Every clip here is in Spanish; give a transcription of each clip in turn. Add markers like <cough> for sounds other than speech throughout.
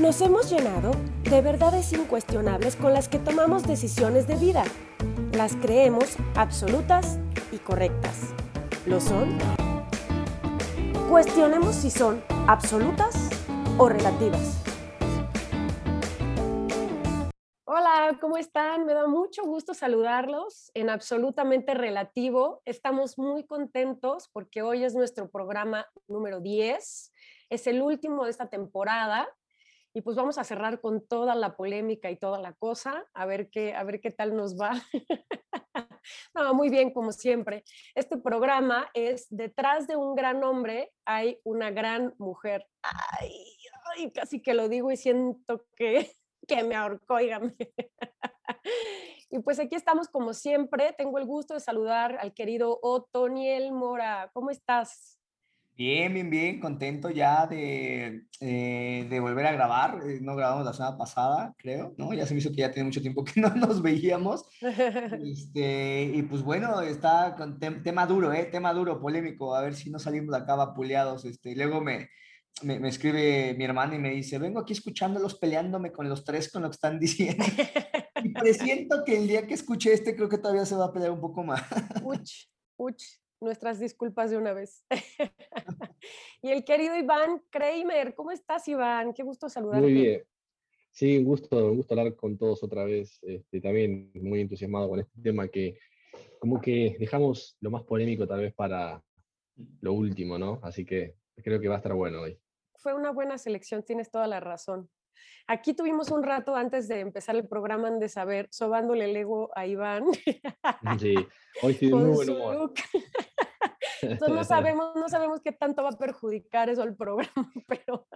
Nos hemos llenado de verdades incuestionables con las que tomamos decisiones de vida. Las creemos absolutas y correctas. ¿Lo son? Cuestionemos si son absolutas o relativas. Hola, ¿cómo están? Me da mucho gusto saludarlos en absolutamente relativo. Estamos muy contentos porque hoy es nuestro programa número 10. Es el último de esta temporada y pues vamos a cerrar con toda la polémica y toda la cosa, a ver qué, a ver qué tal nos va. <laughs> no, muy bien, como siempre. Este programa es Detrás de un gran hombre hay una gran mujer. Ay, ay casi que lo digo y siento que, <laughs> que me ahorcó, dígame. <laughs> Y pues aquí estamos como siempre. Tengo el gusto de saludar al querido Otoniel Mora. ¿Cómo estás? Bien, bien, bien, contento ya de, eh, de volver a grabar. Eh, no grabamos la semana pasada, creo, ¿no? Ya se me hizo que ya tiene mucho tiempo que no <laughs> nos veíamos. <laughs> Este, y pues bueno, está con tema duro, ¿eh? Tema duro, polémico. A ver si no salimos de acá vapuleados. Este, y luego me, me, me, escribe mi hermana y me dice, vengo aquí escuchándolos peleándome con los tres con lo que están diciendo. <laughs> y presiento que el día que escuche este creo que todavía se va a pelear un poco más. Uch, uch nuestras disculpas de una vez. <laughs> y el querido Iván Kramer, ¿cómo estás Iván? Qué gusto saludarte. Muy bien. Sí, un gusto, un gusto hablar con todos otra vez. Este, también muy entusiasmado con este tema que como que dejamos lo más polémico tal vez para lo último, ¿no? Así que creo que va a estar bueno hoy. Fue una buena selección, tienes toda la razón. Aquí tuvimos un rato antes de empezar el programa de saber, sobándole el ego a Iván. Sí, hoy <laughs> muy buen humor. Entonces no sabemos, no sabemos qué tanto va a perjudicar eso al programa, <laughs> pero,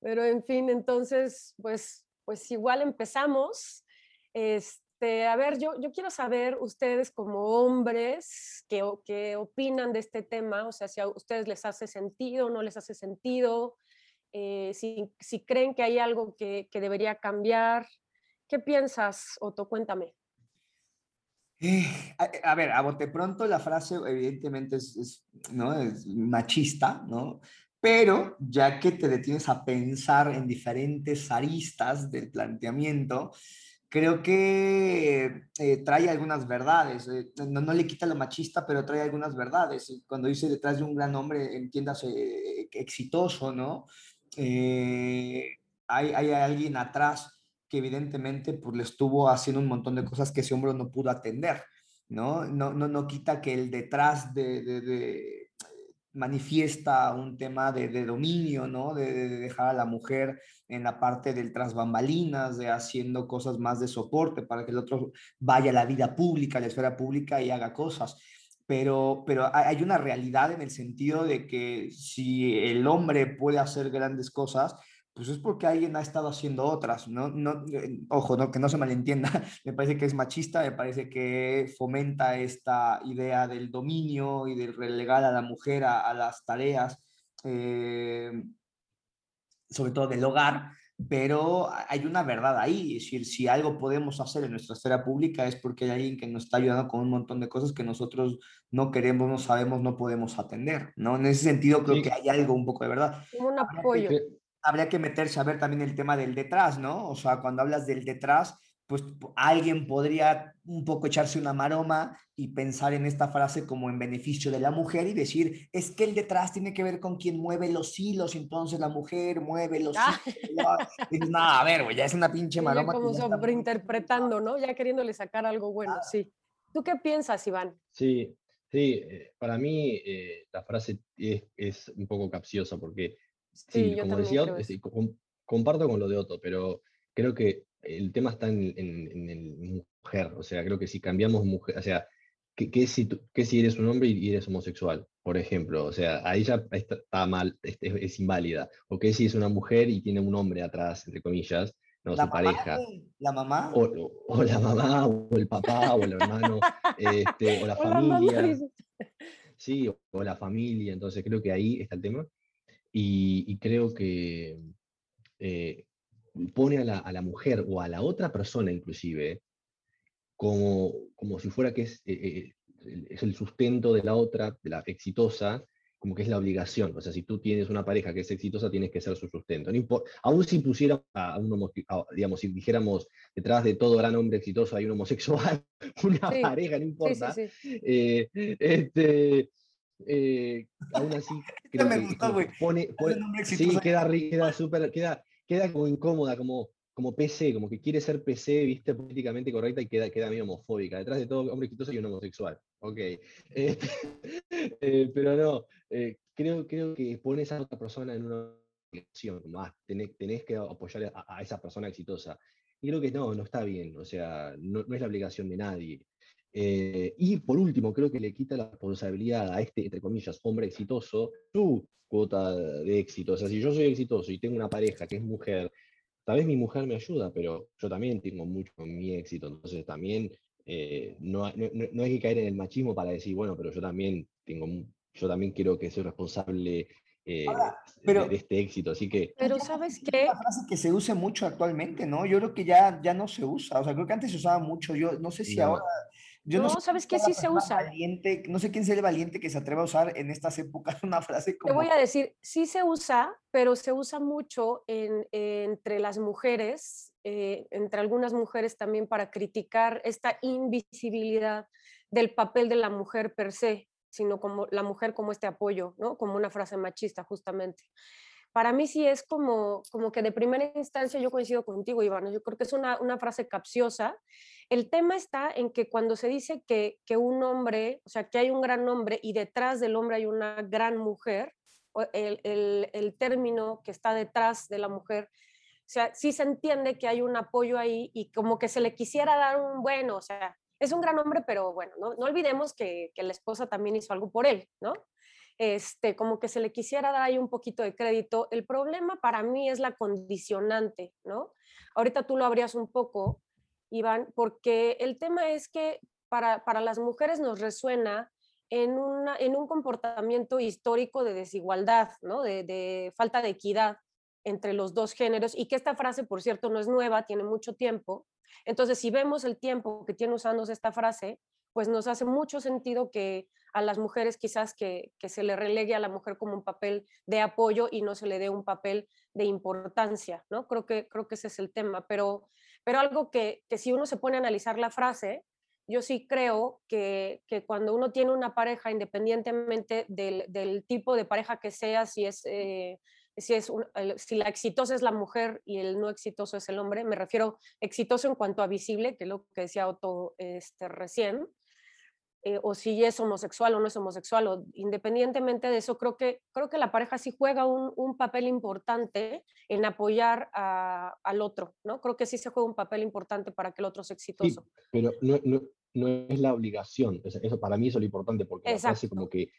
pero en fin, entonces, pues, pues igual empezamos. Este, a ver, yo, yo quiero saber ustedes como hombres, ¿qué, ¿qué opinan de este tema? O sea, si a ustedes les hace sentido, no les hace sentido, eh, si, si, creen que hay algo que, que, debería cambiar. ¿Qué piensas, Otto? Cuéntame. Eh, a, ver, a bote pronto la frase evidentemente es, machista, ¿no? Pero ya que te detienes a pensar en diferentes aristas del planteamiento, creo que eh, trae algunas verdades. no, no, le quita lo machista, pero trae algunas verdades. Cuando dice detrás de un gran hombre, entiendas exitoso, ¿no? Eh, hay, alguien atrás que evidentemente pues, le estuvo haciendo un montón de cosas que ese hombre no pudo atender, ¿no? No, no, no quita que el detrás de, de, manifiesta un tema de, de dominio, ¿no? De, dejar a la mujer en la parte del tras bambalinas, de haciendo cosas más de soporte para que el otro vaya a la vida pública, a la esfera pública y haga cosas pero, pero hay una realidad en el sentido de que si el hombre puede hacer grandes cosas, pues es porque alguien ha estado haciendo otras, ¿no? no eh, ojo, no, que no se malentienda, <laughs> me parece que es machista, me parece que fomenta esta idea del dominio y de relegar a la mujer a, las tareas, eh, sobre todo del hogar, pero hay una verdad ahí, es decir, si algo podemos hacer en nuestra esfera pública es porque hay alguien que nos está ayudando con un montón de cosas que nosotros no queremos, no sabemos, no podemos atender, ¿no? En ese sentido creo que hay algo un poco de verdad. Un apoyo. Habría que meterse a ver también el tema del detrás, ¿no? O sea, cuando hablas del detrás, pues alguien podría un poco echarse una maroma y pensar en esta frase como en beneficio de la mujer y decir, es que el detrás tiene que ver con quien mueve los hilos, entonces la mujer mueve los ah. hilos. <laughs> no, a ver, güey, ya es una pinche maroma. como sobreinterpretando, ¿no? Ya queriéndole sacar algo bueno, sí. ¿Tú qué piensas, Iván? Sí, sí, eh, para mí eh, la frase es, es, un poco capciosa porque, sí, como decía, comparto con lo de Otto, pero creo que el tema está en, en, mujer, o sea, creo que si cambiamos mujer, o sea, ¿qué, si, si eres un hombre y eres homosexual, por ejemplo? O sea, ahí ya está, mal, es, es, inválida. O qué si es una mujer y tiene un hombre atrás, entre comillas, no, su pareja. ¿La mamá? O, la mamá, o el papá, o el hermano, este, o la <laughs> familia. sí, o, la familia, entonces creo que ahí está el tema. Y, creo que eh, pone a la, a la, mujer o a la otra persona inclusive como, como si fuera que es, eh, eh, es el sustento de la otra, de la exitosa, como que es la obligación. O sea, si tú tienes una pareja que es exitosa, tienes que ser su sustento. No aún si pusiéramos a un digamos, si dijéramos detrás de todo gran hombre exitoso hay un homosexual, <laughs> una pareja, no importa. Eh, este, eh, aún así, <laughs> creo que, pone, sí, queda, queda súper, queda, queda como incómoda, como, como PC, como que quiere ser PC, viste, políticamente correcta y queda, queda medio homofóbica. Detrás de todo hombre exitoso hay un homosexual. Ok. <laughs> Este, eh, pero no, eh, creo, creo que pones a otra persona en una obligación, más tenés, tenés, que apoyar a, esa persona exitosa. Y creo que no, no está bien, o sea, no, no es la obligación de nadie. Eh, y por último, creo que le quita la responsabilidad a este, entre comillas, hombre exitoso, su cuota de éxito. O sea, si yo soy exitoso y tengo una pareja que es mujer, tal vez mi mujer me ayuda, pero yo también tengo mucho en mi éxito. Entonces también eh, no, no, hay que caer en el machismo para decir, bueno, pero yo también tengo, yo también quiero que sea responsable eh, de, este éxito, así que... Pero ¿sabes qué? una frase que se use mucho actualmente, ¿no? Yo creo que ya, ya no se usa, o sea, creo que antes se usaba mucho, yo no sé si ahora no, ¿sabes qué? Sí se usa. Valiente, no sé quién sea el valiente que se atreva a usar en estas épocas <laughs> una frase como... Te voy a decir, sí se usa, pero se usa mucho en, entre las mujeres, eh, entre algunas mujeres también para criticar esta invisibilidad del papel de la mujer per se, sino como la mujer como este apoyo, ¿no? Como una frase machista justamente para mí sí es como, como que de primera instancia yo coincido contigo, Iván. Yo creo que es una, una frase capciosa el tema está en que cuando se dice que, un hombre, o sea, que hay un gran hombre y detrás del hombre hay una gran mujer, el, el, término que está detrás de la mujer, o sea, sí se entiende que hay un apoyo ahí y como que se le quisiera dar un bueno, o sea, es un gran hombre, pero bueno, no, no olvidemos que, que, la esposa también hizo algo por él, ¿no? Este, como que se le quisiera dar ahí un poquito de crédito. El problema para mí es la condicionante, ¿no? Ahorita tú lo abrías un poco, Iván, porque el tema es que para, las mujeres nos resuena en, una, en un comportamiento histórico de desigualdad, ¿no? de, falta de equidad entre los dos géneros y que esta frase, por cierto, no es nueva, tiene mucho tiempo. Entonces, si vemos el tiempo que tiene usándose esta frase, pues nos hace mucho sentido que a las mujeres quizás que, que, se le relegue a la mujer como un papel de apoyo y no se le dé un papel de importancia, ¿no? Creo que, creo que ese es el tema, pero pero algo que, que si uno se pone a analizar la frase, yo sí creo que, que cuando uno tiene una pareja, independientemente del, del, tipo de pareja que sea, si es... Eh, si, es si la exitosa es la mujer y el no exitoso es el hombre, me refiero exitoso en cuanto a visible, que es lo que decía Otto este, recién, eh, o si es homosexual o no es homosexual, o independientemente de eso, creo que, creo que la pareja sí juega un, un papel importante en apoyar a, al otro, ¿no? Creo que sí se juega un papel importante para que el otro sea exitoso. pero no, no, no, es la obligación, eso, para mí eso es lo importante, porque la como que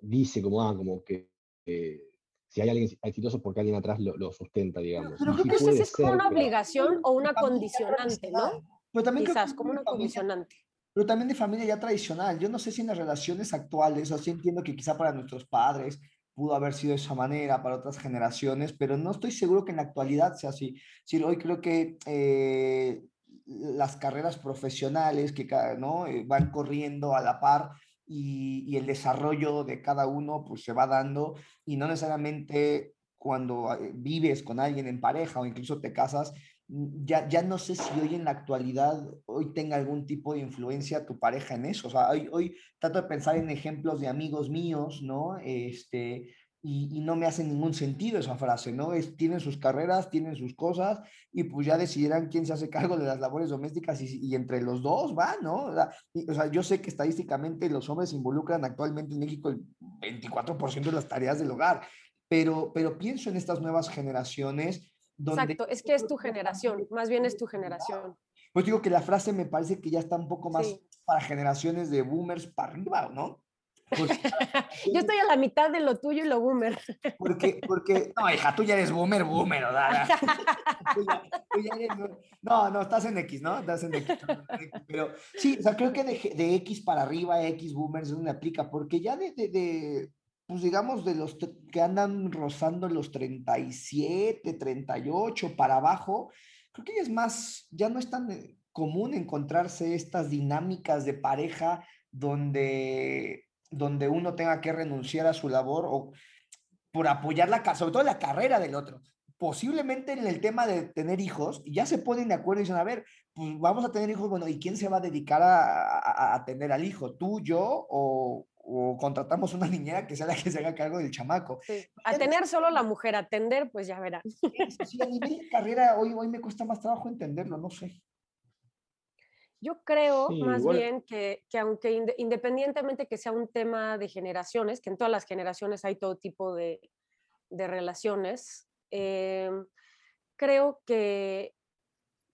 dice, como, ah, como que... Eh, si hay alguien exitoso porque alguien atrás lo, lo sustenta, digamos. Pero, creo que eso es como una obligación o una condicionante, ¿no? Pero también Quizás, como una condicionante pero también de familia ya tradicional. Yo no sé si en las relaciones actuales, o sí entiendo que quizá para nuestros padres pudo haber sido de esa manera, para otras generaciones, pero no estoy seguro que en la actualidad sea así. Sí, hoy creo que eh, las carreras profesionales que ¿no? Eh, van corriendo a la par y, y, el desarrollo de cada uno pues se va dando y no necesariamente cuando eh, vives con alguien en pareja o incluso te casas, Mm, ya, ya no sé si hoy en la actualidad, hoy tenga algún tipo de influencia tu pareja en eso. O sea, hoy, hoy trato de pensar en ejemplos de amigos míos, ¿no? Este, y, no me hace ningún sentido esa frase, ¿no? Es, tienen sus carreras, tienen sus cosas y pues ya decidirán quién se hace cargo de las labores domésticas y, entre los dos va, ¿no? O sea, o sea, yo sé que estadísticamente los hombres involucran actualmente en México el 24% de las tareas del hogar, pero, pero pienso en estas nuevas generaciones Exacto, es que es tu generación, más bien es tu generación. Pues digo que la frase me parece que ya está un poco más para generaciones de boomers para arriba, ¿no? <laughs> Yo estoy a la mitad de lo tuyo y lo boomer. Porque, porque, <laughs> no, hija, tú ya eres boomer, boomer, ¿no? <laughs> no, no, estás en X, ¿no? Estás en X. Pero sí, o sea, creo que de, de X para arriba, X boomers, no me aplica, porque ya de, de, pues digamos, de los que andan rozando los 37, 38 para abajo, creo que es más, ya no es tan eh, común encontrarse estas dinámicas de pareja donde donde uno tenga que renunciar a su labor o por apoyar la, sobre todo la carrera del otro. Posiblemente en el tema de tener hijos, ya se ponen de acuerdo y dicen, a ver, pues vamos a tener hijos, bueno, ¿y quién se va a dedicar a, a, tener al hijo? ¿Tú, yo o, o, contratamos una niñera que sea la que se haga cargo del chamaco? A tener solo la mujer, atender, pues ya verán. Sí, a nivel de carrera, hoy, hoy me cuesta más trabajo entenderlo, no sé. Yo creo más bien que, que aunque independientemente que sea un tema de generaciones, que en todas las generaciones hay todo tipo de, de relaciones, em, creo que,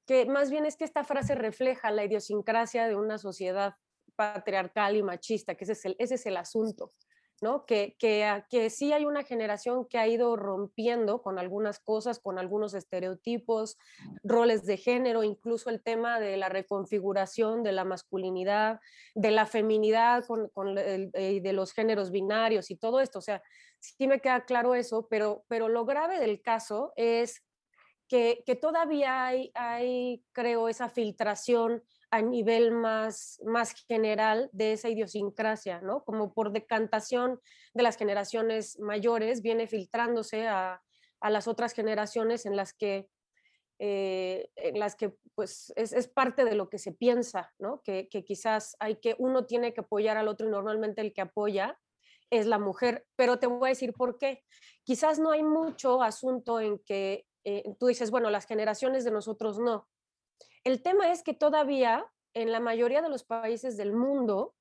que más bien es que esta frase refleja la idiosincrasia de una sociedad patriarcal y machista, que ese es el, ese es el asunto. ¿No? Que, que, que, sí hay una generación que ha ido rompiendo con algunas cosas, con algunos estereotipos, roles de género, incluso el tema de la reconfiguración de la masculinidad, de la feminidad con, con el, eh, de los géneros binarios y todo esto. O sea, sí me queda claro eso, pero, pero lo grave del caso es que, que todavía hay, hay, creo, esa filtración a nivel más, más general de esa idiosincrasia, ¿no? Como por decantación de las generaciones mayores, viene filtrándose a, a las otras generaciones en las que, eh, en las que pues, es, es, parte de lo que se piensa, ¿no? Que, que, quizás hay que, uno tiene que apoyar al otro y normalmente el que apoya es la mujer, pero te voy a decir por qué. Quizás no hay mucho asunto en que eh, tú dices, bueno, las generaciones de nosotros no, el tema es que todavía en la mayoría de los países del mundo,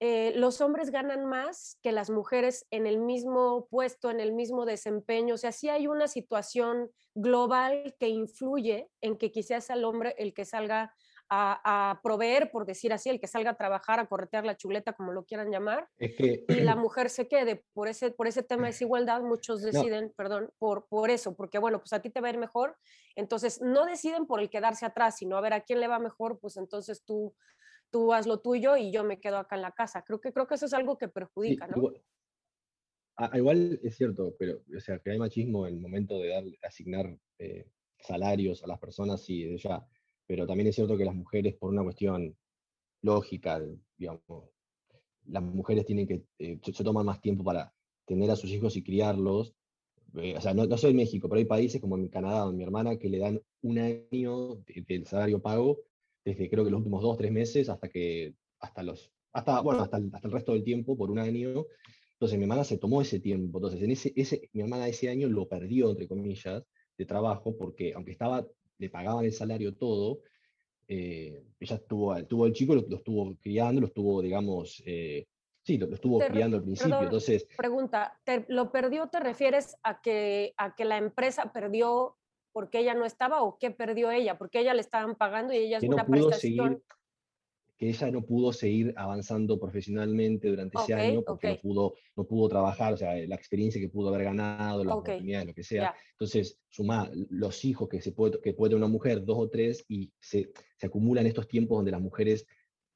eh, los hombres ganan más que las mujeres en el mismo puesto, en el mismo desempeño. O sea, sí hay una situación global que influye en que quizás el hombre el que salga a, proveer, por decir así, el que salga a trabajar, a corretear la chuleta, como lo quieran llamar, y la <clears throat> mujer se quede. Por ese, por ese tema de desigualdad, muchos deciden, perdón, por, por eso, porque bueno, pues a ti te va a ir mejor, entonces no deciden por el quedarse atrás, sino a ver a quién le va mejor, pues entonces tú, tú haz lo tuyo y yo me quedo acá en la casa. Creo que, creo que eso es algo que perjudica, ¿no? Igual, es cierto, pero o sea, que hay machismo en el momento de dar, asignar eh, salarios a las personas y de ya pero también es cierto que las mujeres, por una cuestión lógica, digamos, las mujeres tienen que, eh, se, toman más tiempo para tener a sus hijos y criarlos. Eh, o sea, no, no, soy en México, pero hay países como en Canadá, donde mi hermana, que le dan un año del salario pago, desde creo que los últimos dos, tres meses, hasta que, hasta los, hasta, bueno, hasta el, hasta el resto del tiempo, por un año. Entonces mi hermana se tomó ese tiempo. Entonces, en ese, ese, mi hermana ese año lo perdió, entre comillas, de trabajo, porque aunque estaba le pagaban el salario todo, eh, ella tuvo, tuvo el chico, lo, estuvo criando, lo estuvo, digamos, eh, sí, lo, estuvo criando al principio. entonces, pregunta, ¿lo perdió te refieres a que, a que la empresa perdió porque ella no estaba o qué perdió ella? Porque ella le estaban pagando y ella es una prestación que ella no pudo seguir avanzando profesionalmente durante ese año porque no, pudo, no pudo trabajar, o sea, la experiencia que pudo haber ganado, la oportunidad, lo que sea. Entonces, suma los hijos que, se puede, que puede tener una mujer, dos o tres, y se, se acumulan estos tiempos donde las mujeres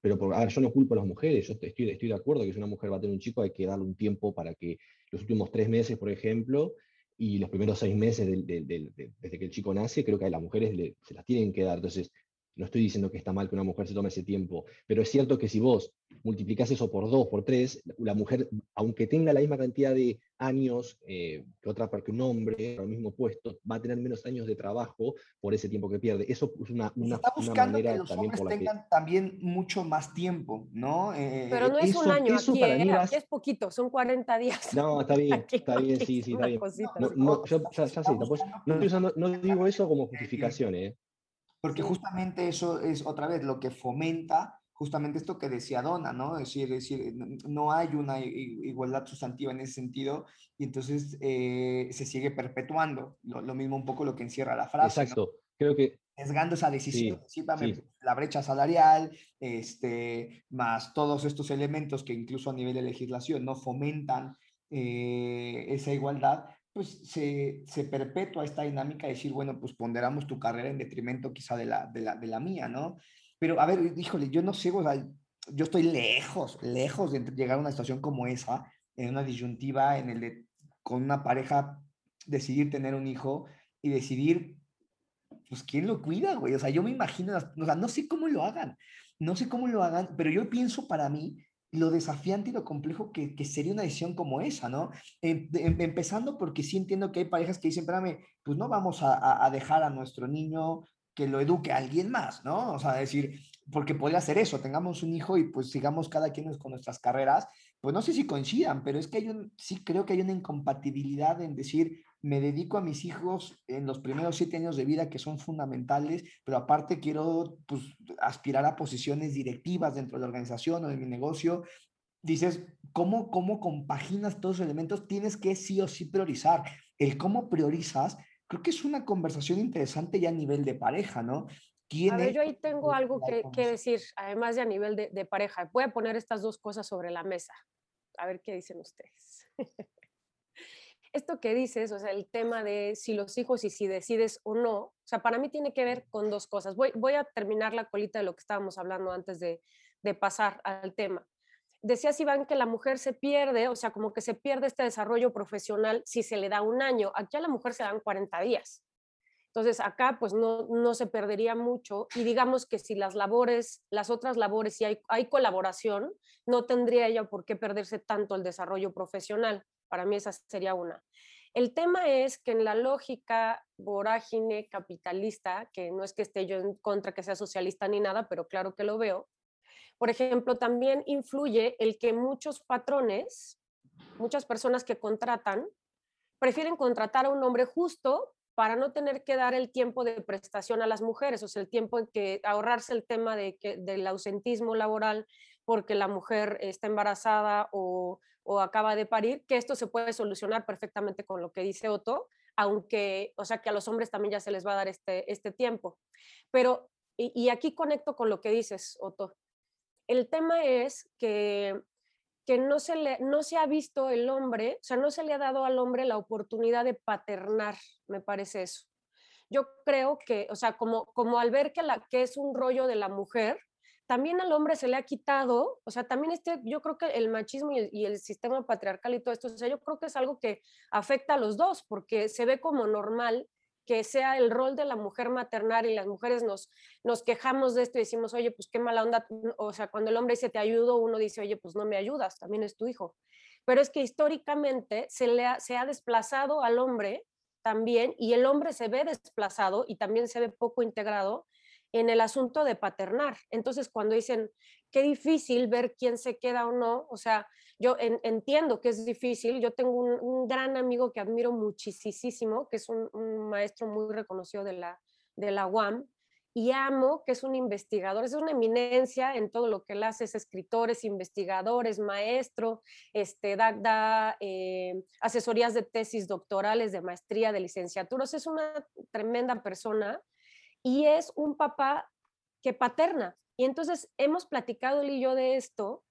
pero por, a ver, yo no culpo a las mujeres, yo estoy, estoy de acuerdo que si una mujer va a tener un chico hay que darle un tiempo para que los últimos tres meses, por ejemplo, y los primeros seis meses desde que el chico nace, creo que a las mujeres se las tienen que dar. Entonces, no estoy diciendo que está mal que una mujer se tome ese tiempo, pero es cierto que si vos multiplicás eso por dos, por tres, la mujer, aunque tenga la misma cantidad de años eh, que otra que un hombre, al mismo puesto, va a tener menos años de trabajo por ese tiempo que pierde. Eso es una, una, está buscando manera que los también hombres tengan también mucho más tiempo, ¿no? Eh, pero no es un año, aquí, eh, es poquito, son 40 días. No, está <laughs> bien, está bien, sí, sí, está bien. No, yo ya, sé, no, no digo eso como justificación, ¿eh? Porque justamente eso es otra vez lo que fomenta justamente esto que decía Donna, ¿no? Es decir, decir no hay una igualdad sustantiva en ese sentido y entonces eh, se sigue perpetuando. Lo, mismo un poco lo que encierra la frase. Exacto, creo que... Sesgando esa decisión, la brecha salarial, este, más todos estos elementos que incluso a nivel de legislación no fomentan eh, esa igualdad, pues se, se, perpetúa esta dinámica de decir, bueno, pues ponderamos tu carrera en detrimento quizá de la, de la, de la mía, ¿no? Pero, a ver, híjole, yo no sé, o sea, yo estoy lejos, lejos de llegar a una situación como esa, en una disyuntiva, en el de, con una pareja, decidir tener un hijo y decidir, pues, ¿quién lo cuida, güey? O sea, yo me imagino, o sea, no sé cómo lo hagan, no sé cómo lo hagan, pero yo pienso para mí lo desafiante y lo complejo que, sería una decisión como esa, ¿no? Em, em, empezando porque sí entiendo que hay parejas que dicen, espérame, pues no vamos a, a, dejar a nuestro niño que lo eduque a alguien más, ¿no? O sea, decir, porque podría ser eso, tengamos un hijo y pues sigamos cada quien con nuestras carreras, pues no sé si coincidan, pero es que hay un, sí creo que hay una incompatibilidad en decir, me dedico a mis hijos en los primeros siete años de vida que son fundamentales, pero aparte quiero pues, aspirar a posiciones directivas dentro de la organización o de mi negocio. Dices, ¿cómo, ¿cómo compaginas todos los elementos? Tienes que sí o sí priorizar. El cómo priorizas, creo que es una conversación interesante ya a nivel de pareja, ¿no? A ver, yo ahí tengo algo que, que, decir, además de a nivel de, de pareja. Voy a poner estas dos cosas sobre la mesa. A ver qué dicen ustedes. <laughs> Esto que dices, o sea, el tema de si los hijos y si decides o no, o sea, para mí tiene que ver con dos cosas. Voy, voy a terminar la colita de lo que estábamos hablando antes de, de pasar al tema. Decías, Iván, que la mujer se pierde, o sea, como que se pierde este desarrollo profesional si se le da un año. Aquí a la mujer se dan 40 días. Entonces, acá pues no, no se perdería mucho y digamos que si las labores, las otras labores, si hay, hay colaboración, no tendría ella por qué perderse tanto el desarrollo profesional. Para mí esa sería una. El tema es que en la lógica vorágine capitalista, que no es que esté yo en contra que sea socialista ni nada, pero claro que lo veo, por ejemplo, también influye el que muchos patrones, muchas personas que contratan, prefieren contratar a un hombre justo para no tener que dar el tiempo de prestación a las mujeres, o sea, el tiempo en que ahorrarse el tema de del ausentismo laboral porque la mujer está embarazada o, o acaba de parir, que esto se puede solucionar perfectamente con lo que dice Otto, aunque, o sea, que a los hombres también ya se les va a dar este, este tiempo. Pero, y, aquí conecto con lo que dices, Otto. El tema es que que no se, le, no se ha visto el hombre, o sea, no se le ha dado al hombre la oportunidad de paternar, me parece eso. Yo creo que, o sea, como, como al ver que, la, que es un rollo de la mujer, también al hombre se le ha quitado, o sea, también este, yo creo que el machismo y el, sistema patriarcal y todo esto, o sea, yo creo que es algo que afecta a los dos, porque se ve como normal que sea el rol de la mujer maternal y las mujeres nos, nos quejamos de esto y decimos, oye, pues qué mala onda, o sea, cuando el hombre dice te ayudo, uno dice, oye, pues no me ayudas, también es tu hijo. Pero es que históricamente se, le se ha desplazado al hombre también y el hombre se ve desplazado y también se ve poco integrado en el asunto de paternar. Entonces, cuando dicen, qué difícil ver quién se queda o no, o sea, yo entiendo que es difícil. Yo tengo un, gran amigo que admiro muchísimo, que es un, maestro muy reconocido de la, de la UAM, y amo que es un investigador, es una eminencia en todo lo que él hace, es escritor, es investigador, es maestro, este, da, eh, asesorías de tesis doctorales, de maestría, de licenciaturas, es una tremenda persona y es un papá que paterna. Y entonces hemos platicado él y yo de esto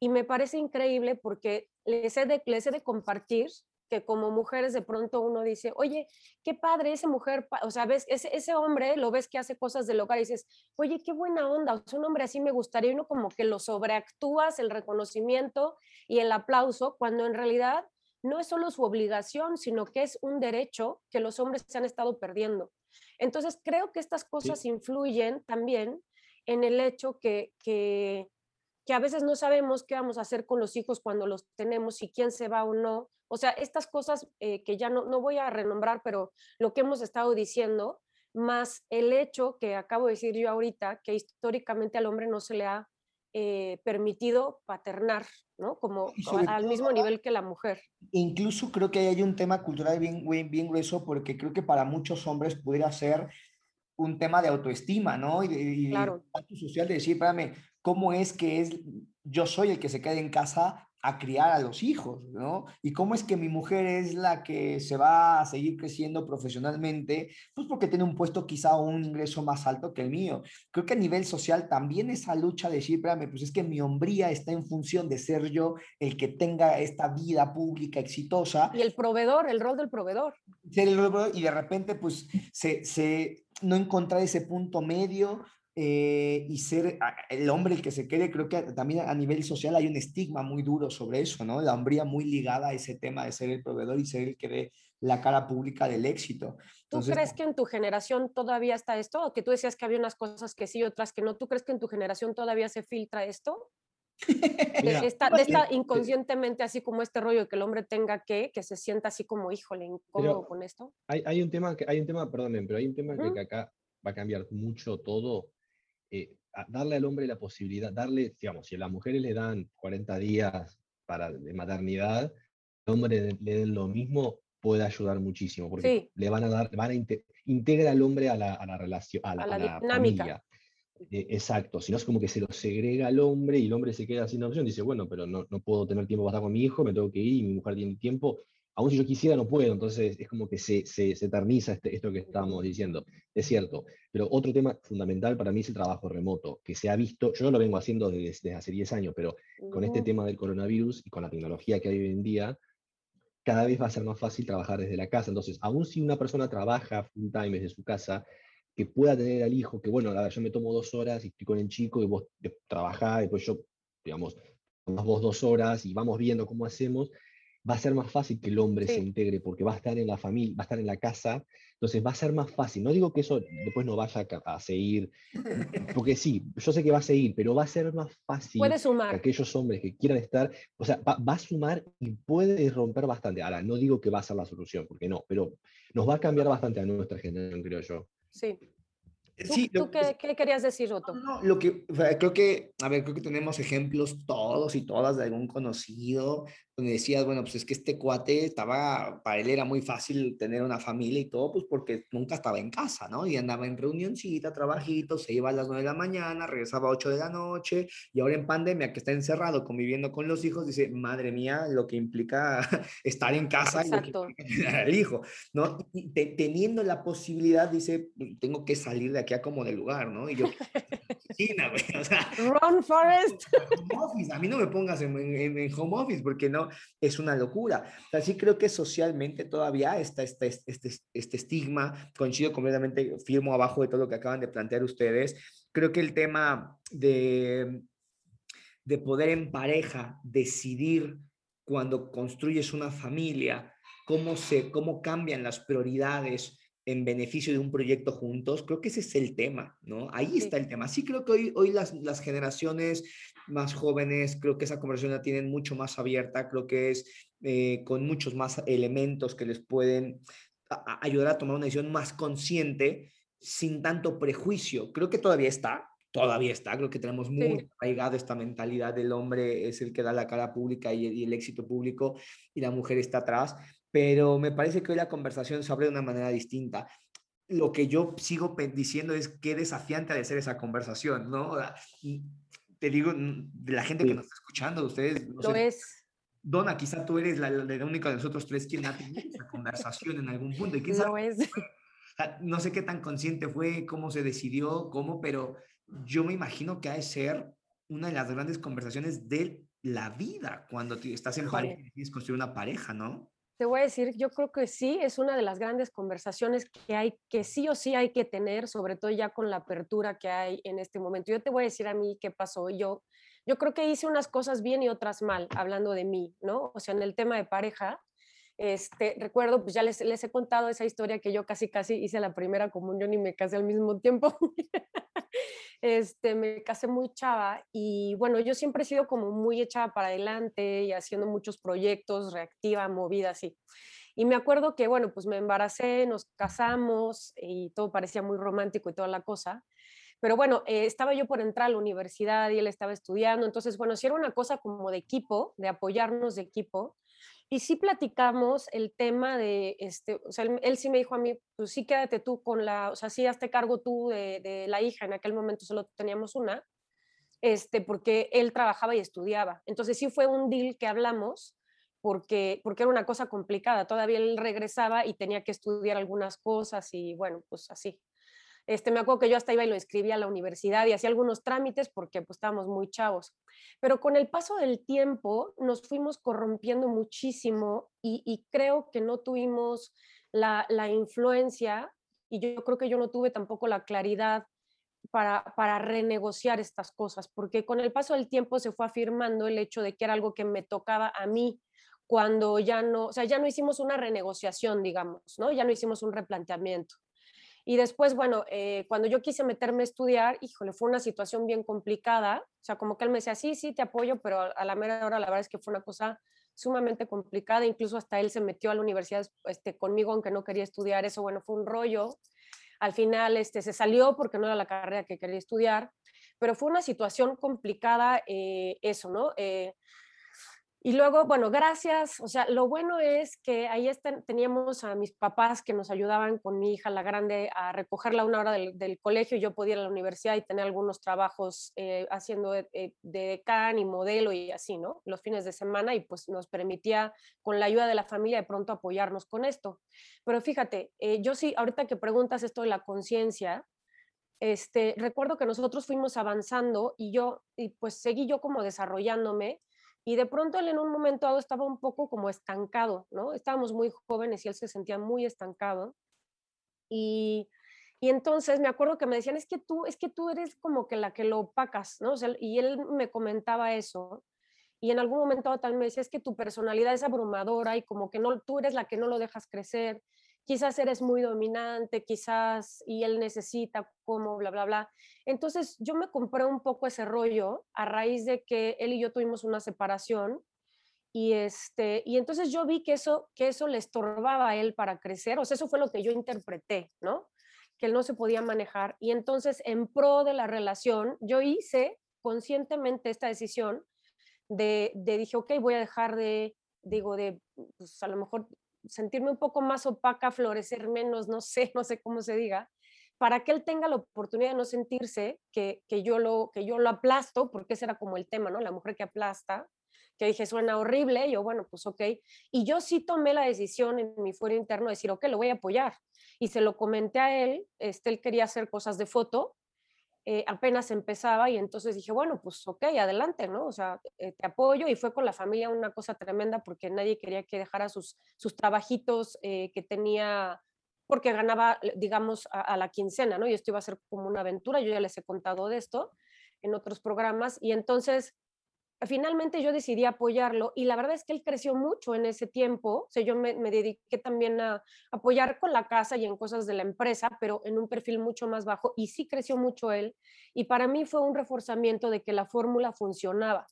y me parece increíble porque les he de, les he de compartir que como mujeres de pronto uno dice, oye, qué padre esa mujer, o sea, ves, ese, ese hombre lo ves que hace cosas del hogar y dices, oye, qué buena onda, un hombre así me gustaría, y uno como que lo sobreactúas, el reconocimiento y el aplauso, cuando en realidad no es solo su obligación, sino que es un derecho que los hombres se han estado perdiendo. Entonces, creo que estas cosas influyen también en el hecho que, que que a veces no sabemos qué vamos a hacer con los hijos cuando los tenemos y quién se va o no. O sea, estas cosas eh, que ya no, no voy a renombrar, pero lo que hemos estado diciendo, más el hecho que acabo de decir yo ahorita, que históricamente al hombre no se le ha eh, permitido paternar, ¿no? Como al mismo nivel que la mujer. Incluso creo que hay un tema cultural bien, bien, bien grueso, porque creo que para muchos hombres pudiera ser un tema de autoestima, ¿no? Y, y claro. social de decir, espérame, ¿cómo es que es, yo soy el que se queda en casa a criar a los hijos, ¿no? Y cómo es que mi mujer es la que se va a seguir creciendo profesionalmente, pues porque tiene un puesto quizá un ingreso más alto que el mío. Creo que a nivel social también esa lucha de decir, espérame, pues es que mi hombría está en función de ser yo el que tenga esta vida pública exitosa. Y el proveedor, el rol del proveedor y de repente pues se, se no encontrar ese punto medio, eh, y ser el hombre el que se quede, creo que también a nivel social hay un estigma muy duro sobre eso, ¿no? La hombría muy ligada a ese tema de ser el proveedor y ser el que dé la cara pública del éxito. ¿Tú crees que en tu generación todavía está esto? ¿O que tú decías que había unas cosas que sí y otras que no? ¿Tú crees que en tu generación todavía se filtra esto? <laughs> de, esta, inconscientemente, así como este rollo que el hombre tenga que, que se sienta así como, híjole, incómodo con esto. Hay, hay, un tema, que, hay un tema, perdonen, pero hay un tema que acá va a cambiar mucho todo. Eh, darle al hombre la posibilidad, darle, digamos, si a las mujeres le dan 40 días para, de maternidad, al hombre le, den lo mismo, puede ayudar muchísimo, porque le van a dar, van a integra al hombre a la, a la relación, a la, a la, familia. Eh, exacto, si no es como que se lo segrega al hombre y el hombre se queda sin opción, dice, bueno, pero no, no puedo tener tiempo para estar con mi hijo, me tengo que ir y mi mujer tiene tiempo, aún si yo quisiera no puedo, entonces es como que se, se, se eterniza este, esto que estamos diciendo, es cierto, pero otro tema fundamental para mí es el trabajo remoto, que se ha visto, yo lo vengo haciendo desde, hace 10 años, pero con este tema del coronavirus y con la tecnología que hay hoy en día, cada vez va a ser más fácil trabajar desde la casa, entonces, aún si una persona trabaja full time desde su casa, que pueda tener al hijo, que bueno, yo me tomo dos horas y estoy con el chico y vos trabajás, después yo, digamos, más vos dos horas y vamos viendo cómo hacemos, va a ser más fácil que el hombre se integre porque va a estar en la familia, va a estar en la casa, entonces va a ser más fácil. No digo que eso después no vaya a, seguir, <laughs> porque sí, yo sé que va a seguir, pero va a ser más fácil puede sumar. que aquellos hombres que quieran estar, o sea, va, va, a sumar y puede romper bastante. Ahora, no digo que va a ser la solución, porque no, pero nos va a cambiar bastante a nuestra generación, creo yo. Sí. ¿Tú, qué, querías decir, Otto? No, lo que, creo que, a ver, creo que tenemos ejemplos todos y todas de algún conocido donde decías, bueno, pues es que este cuate estaba, para él era muy fácil tener una familia y todo, pues porque nunca estaba en casa, ¿no? Y andaba en reunioncita, trabajito, se iba a las 9 de la mañana, regresaba a 8 de la noche, y ahora en pandemia que está encerrado conviviendo con los hijos, dice, madre mía, lo que implica <laughs> estar en casa Exacto. y el hijo, ¿no? Y teniendo la posibilidad, dice, tengo que salir de aquí como de lugar, ¿no? Y yo, China, güey, o sea. <laughs> Run, Forest. A mí no me pongas en, en home office porque no, es una locura. Así creo que socialmente todavía está este, este, este estigma, coincido completamente, firmo abajo de todo lo que acaban de plantear ustedes. Creo que el tema de, de poder en pareja decidir cuando construyes una familia, cómo, se, cómo cambian las prioridades, en beneficio de un proyecto juntos, creo que ese es el tema, ¿no? Ahí está el tema. Sí creo que hoy, hoy las, las generaciones más jóvenes, creo que esa conversación la tienen mucho más abierta, creo que es eh, con muchos más elementos que les pueden ayudar a tomar una decisión más consciente, sin tanto prejuicio. Creo que todavía está, todavía está, creo que tenemos muy arraigado esta mentalidad del hombre es el que da la cara pública y, y el éxito público y la mujer está atrás, pero me parece que hoy la conversación se abre de una manera distinta. Lo que yo sigo diciendo es qué desafiante ha de ser esa conversación, ¿no? Te digo, de la gente que nos está escuchando, ustedes... Lo es. Dona, quizá tú eres la, la, única de nosotros tres quien ha tenido esa conversación en algún punto. Y Lo es. No sé qué tan consciente fue, cómo se decidió, cómo, pero yo me imagino que ha de ser una de las grandes conversaciones de la vida cuando estás en pareja y que construir una pareja, ¿no? Te voy a decir, yo creo que sí, es una de las grandes conversaciones que hay, que sí o sí hay que tener, sobre todo ya con la apertura que hay en este momento. Yo te voy a decir a mí qué pasó. Yo, yo creo que hice unas cosas bien y otras mal, hablando de mí, ¿no? O sea, en el tema de pareja, este, recuerdo, pues ya les, les he contado esa historia que yo casi, casi hice la primera comunión y me casé al mismo tiempo. <laughs> este, me casé muy chava y bueno, yo siempre he sido como muy echada para adelante y haciendo muchos proyectos, reactiva, movida, así. Y me acuerdo que, bueno, pues me embaracé, nos casamos y todo parecía muy romántico y toda la cosa. Pero bueno, eh, estaba yo por entrar a la universidad y él estaba estudiando. Entonces, bueno, si era una cosa como de equipo, de apoyarnos de equipo. Y sí platicamos el tema de, este, o sea, él, sí me dijo a mí, pues sí quédate tú con la, o sea, sí hazte cargo tú de, de, la hija, en aquel momento solo teníamos una, este, porque él trabajaba y estudiaba. Entonces sí fue un deal que hablamos, porque, porque era una cosa complicada, todavía él regresaba y tenía que estudiar algunas cosas y bueno, pues así. Este, me acuerdo que yo hasta iba y lo escribía a la universidad y hacía algunos trámites porque pues estábamos muy chavos. Pero con el paso del tiempo nos fuimos corrompiendo muchísimo y, creo que no tuvimos la, influencia y yo creo que yo no tuve tampoco la claridad para, para, renegociar estas cosas, porque con el paso del tiempo se fue afirmando el hecho de que era algo que me tocaba a mí cuando ya no, o sea, ya no hicimos una renegociación, digamos, ¿no? Ya no hicimos un replanteamiento. Y después, bueno, eh, cuando yo quise meterme a estudiar, híjole, fue una situación bien complicada. O sea, como que él me decía, sí, sí, te apoyo, pero a la mera hora la verdad es que fue una cosa sumamente complicada. Incluso hasta él se metió a la universidad este, conmigo, aunque no quería estudiar eso. Bueno, fue un rollo. Al final este, se salió porque no era la carrera que quería estudiar, pero fue una situación complicada eh, eso, ¿no? Eh, y luego, bueno, gracias. O sea, lo bueno es que ahí teníamos a mis papás que nos ayudaban con mi hija, la grande, a recogerla una hora del, colegio. Yo podía ir a la universidad y tener algunos trabajos eh, haciendo de, eh, de, decán y modelo y así, ¿no? Los fines de semana y pues nos permitía, con la ayuda de la familia, de pronto apoyarnos con esto. Pero fíjate, eh, yo sí, ahorita que preguntas esto de la conciencia, este, recuerdo que nosotros fuimos avanzando y yo, y pues seguí yo como desarrollándome y de pronto él en un momento dado estaba un poco como estancado, ¿no? Estábamos muy jóvenes y él se sentía muy estancado. Y, y entonces me acuerdo que me decían, es que tú, es que tú eres como que la que lo opacas, ¿no? O y él me comentaba eso. Y en algún momento también me decía, es que tu personalidad es abrumadora y como que no, tú eres la que no lo dejas crecer quizás eres muy dominante, quizás, y él necesita como, bla, bla, bla. Entonces yo me compré un poco ese rollo a raíz de que él y yo tuvimos una separación y, este, y entonces yo vi que eso, que eso le estorbaba a él para crecer, o sea, eso fue lo que yo interpreté, ¿no? Que él no se podía manejar. Y entonces en pro de la relación, yo hice conscientemente esta decisión de, de dije, ok, voy a dejar de, digo, de, pues a lo mejor sentirme un poco más opaca, florecer menos, no sé, <laughs> no sé cómo se diga, para que él tenga la oportunidad de no sentirse que, que, yo, lo, que yo lo aplasto, porque ese era como el tema, ¿no? La mujer que aplasta, que dije, suena horrible, yo, bueno, pues ok. Y yo sí tomé la decisión en mi fuero interno de decir, ok, lo voy a apoyar. Y se lo comenté a él, este, él quería hacer cosas de foto, eh, apenas empezaba y entonces dije, bueno, pues ok, adelante, ¿no? O sea, eh, te apoyo y fue con la familia una cosa tremenda porque nadie quería que dejara sus, sus trabajitos eh, que tenía, porque ganaba, digamos, a, a, la quincena, ¿no? Y esto iba a ser como una aventura, yo ya les he contado de esto en otros programas y entonces finalmente yo decidí apoyarlo y la verdad es que él creció mucho en ese tiempo. O sea, yo me, dediqué también a apoyar con la casa y en cosas de la empresa, pero en un perfil mucho más bajo y sí creció mucho él. Y para mí fue un reforzamiento de que la fórmula funcionaba.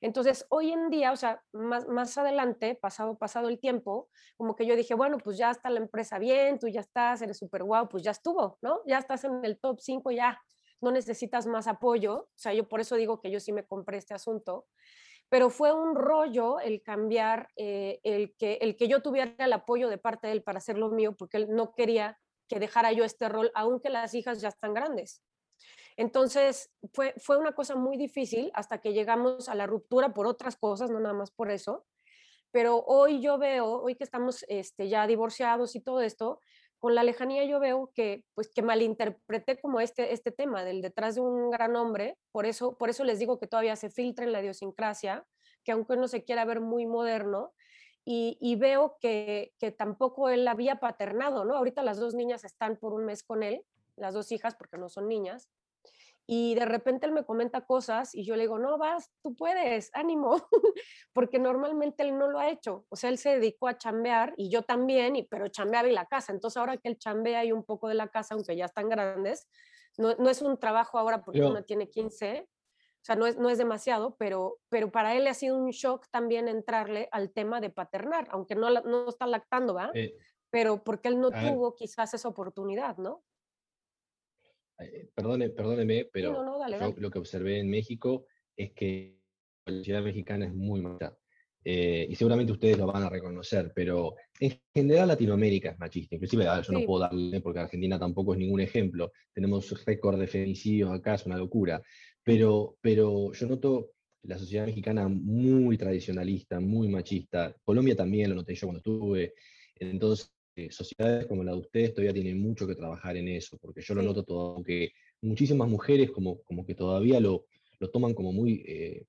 Entonces, hoy en día, o sea, más, más adelante, pasado, pasado el tiempo, como que yo dije, bueno, pues ya está la empresa bien, tú ya estás, eres súper guau, pues ya estuvo, ¿no? Ya estás en el top 5, ya, no necesitas más apoyo, o sea, yo por eso digo que yo sí me compré este asunto, pero fue un rollo el cambiar, eh, el, que, el que yo tuviera el apoyo de parte de él para hacer lo mío, porque él no quería que dejara yo este rol, aunque las hijas ya están grandes. Entonces, fue, fue una cosa muy difícil hasta que llegamos a la ruptura por otras cosas, no nada más por eso. Pero hoy yo veo, hoy que estamos este, ya divorciados y todo esto, con la lejanía yo veo que, pues, que malinterpreté como este, este tema del detrás de un gran hombre, por eso, por eso les digo que todavía se filtra en la idiosincrasia, que aunque uno se quiera ver muy moderno, y, y, veo que, que tampoco él había paternado, ¿no? Ahorita las dos niñas están por un mes con él, las dos hijas, porque no son niñas, y de repente él me comenta cosas y yo le digo, no, vas, tú puedes, ánimo, <laughs> porque normalmente él no lo ha hecho, o sea, él se dedicó a chambear y yo también, y, pero chambeaba y la casa, entonces ahora que él chambea y un poco de la casa, aunque ya están grandes, no, no es un trabajo ahora porque uno tiene 15, o sea, no es, no es demasiado, pero, pero para él ha sido un shock también entrarle al tema de paternar, aunque no, no está lactando, ¿va? Eh, pero porque él no tuvo quizás esa oportunidad, ¿no? Eh, perdone, perdóneme, pero yo lo que observé en México es que la sociedad mexicana es muy machista. Eh, y seguramente ustedes lo van a reconocer, pero en general Latinoamérica es machista. Inclusive yo no puedo darle, porque Argentina tampoco es ningún ejemplo. Tenemos récord de femicidios acá, es una locura. Pero, pero yo noto la sociedad mexicana muy tradicionalista, muy machista. Colombia también lo noté yo cuando estuve. Entonces, eh, sociedades como la de ustedes todavía tienen mucho que trabajar en eso, porque yo lo noto todo, aunque muchísimas mujeres como, como que todavía lo, lo toman como muy, eh,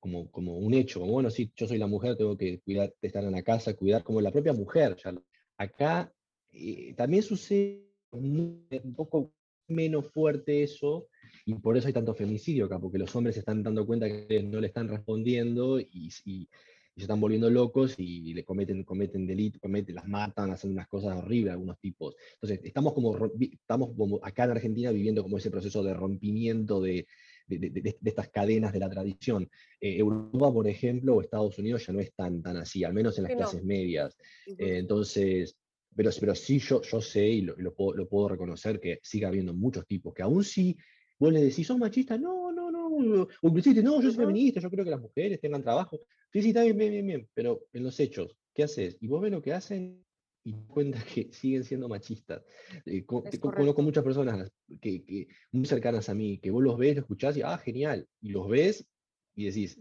como, como un hecho, como bueno, sí, yo soy la mujer, tengo que cuidar estar en la casa, cuidar como la propia mujer. Ya. Acá eh, también sucede un poco menos fuerte eso, y por eso hay tanto femicidio acá, porque los hombres se están dando cuenta que no le están respondiendo y, y y se están volviendo locos y le cometen, cometen delitos, cometen, las matan, hacen unas cosas horribles algunos tipos. Entonces, estamos como, estamos como acá en Argentina viviendo como ese proceso de rompimiento de, de, estas cadenas de la tradición. Eh, Europa, por ejemplo, o Estados Unidos ya no es tan, tan así, al menos en las clases medias. Eh, entonces, pero, pero sí yo, yo sé y, lo, puedo, lo, puedo, reconocer que sigue habiendo muchos tipos que aún sí vos le decís, ¿sos machista? No, no, no. O inclusive, no, yo soy feminista, yo creo que las mujeres tengan trabajo. Sí, sí, está bien, bien, bien, bien. Pero en los hechos, ¿qué haces? Y vos ves lo que hacen y cuenta que <laughs> siguen siendo machistas. Eh, conozco muchas personas que, que, muy cercanas a mí, que vos los ves, los escuchás y, ah, genial, y los ves y decís,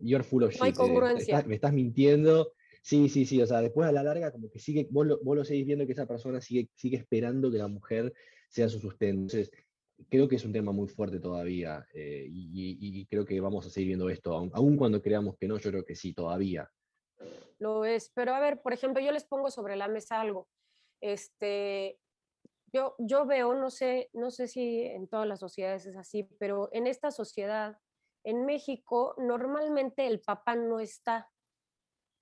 you're full of shit, eh, me estás mintiendo. Sí, sí, sí, o sea, después a la larga como que sigue, vos lo, vos lo seguís viendo que esa persona sigue, sigue esperando que la mujer sea su sustento. Entonces, creo que es un tema muy fuerte todavía eh, y, y, creo que vamos a seguir viendo esto, aun, aun, cuando creamos que no, yo creo que sí, todavía lo es. Pero a ver, por ejemplo, yo les pongo sobre la mesa algo. Este, yo, yo veo, no sé, no sé si en todas las sociedades es así, pero en esta sociedad, en México, normalmente el papá no está.